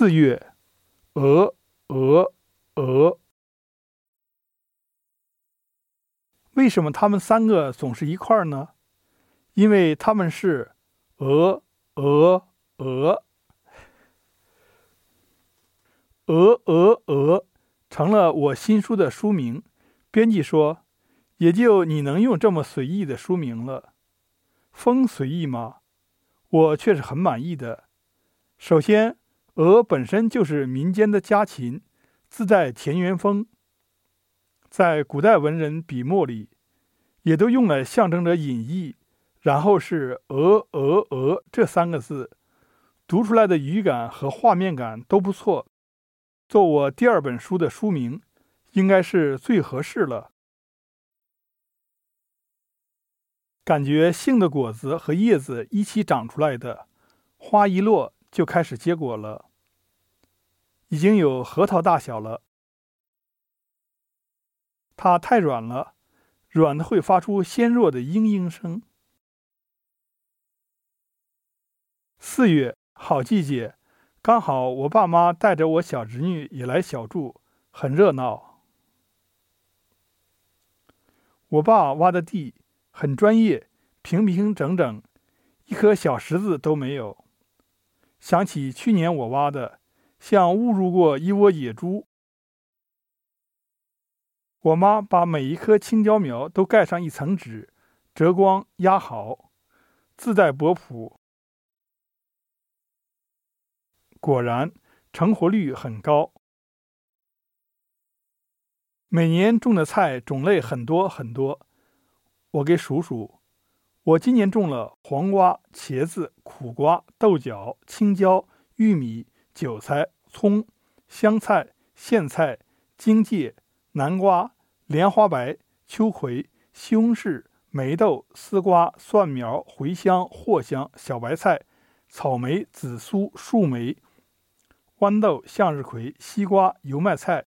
四月，鹅，鹅，鹅。为什么他们三个总是一块儿呢？因为他们是鹅，鹅，鹅，鹅，鹅，鹅，成了我新书的书名。编辑说，也就你能用这么随意的书名了。风随意吗？我却是很满意的。首先，鹅本身就是民间的家禽，自带田园风，在古代文人笔墨里，也都用来象征着隐逸。然后是“鹅鹅鹅”这三个字，读出来的语感和画面感都不错。做我第二本书的书名，应该是最合适了。感觉杏的果子和叶子一起长出来的，花一落就开始结果了，已经有核桃大小了。它太软了，软的会发出纤弱的嘤嘤声。四月，好季节，刚好我爸妈带着我小侄女也来小住，很热闹。我爸挖的地很专业，平平整整，一颗小石子都没有。想起去年我挖的，像误入过一窝野猪。我妈把每一棵青椒苗都盖上一层纸，遮光压好，自带薄朴。果然成活率很高，每年种的菜种类很多很多。我给数数，我今年种了黄瓜、茄子、苦瓜、豆角、青椒、玉米、韭菜、葱、香菜、苋菜、荆芥、南瓜、莲花白、秋葵、西红柿、梅豆、丝瓜、蒜苗、茴香、藿香、小白菜、草莓、紫苏、树莓。豌豆、向日葵、西瓜、油麦菜、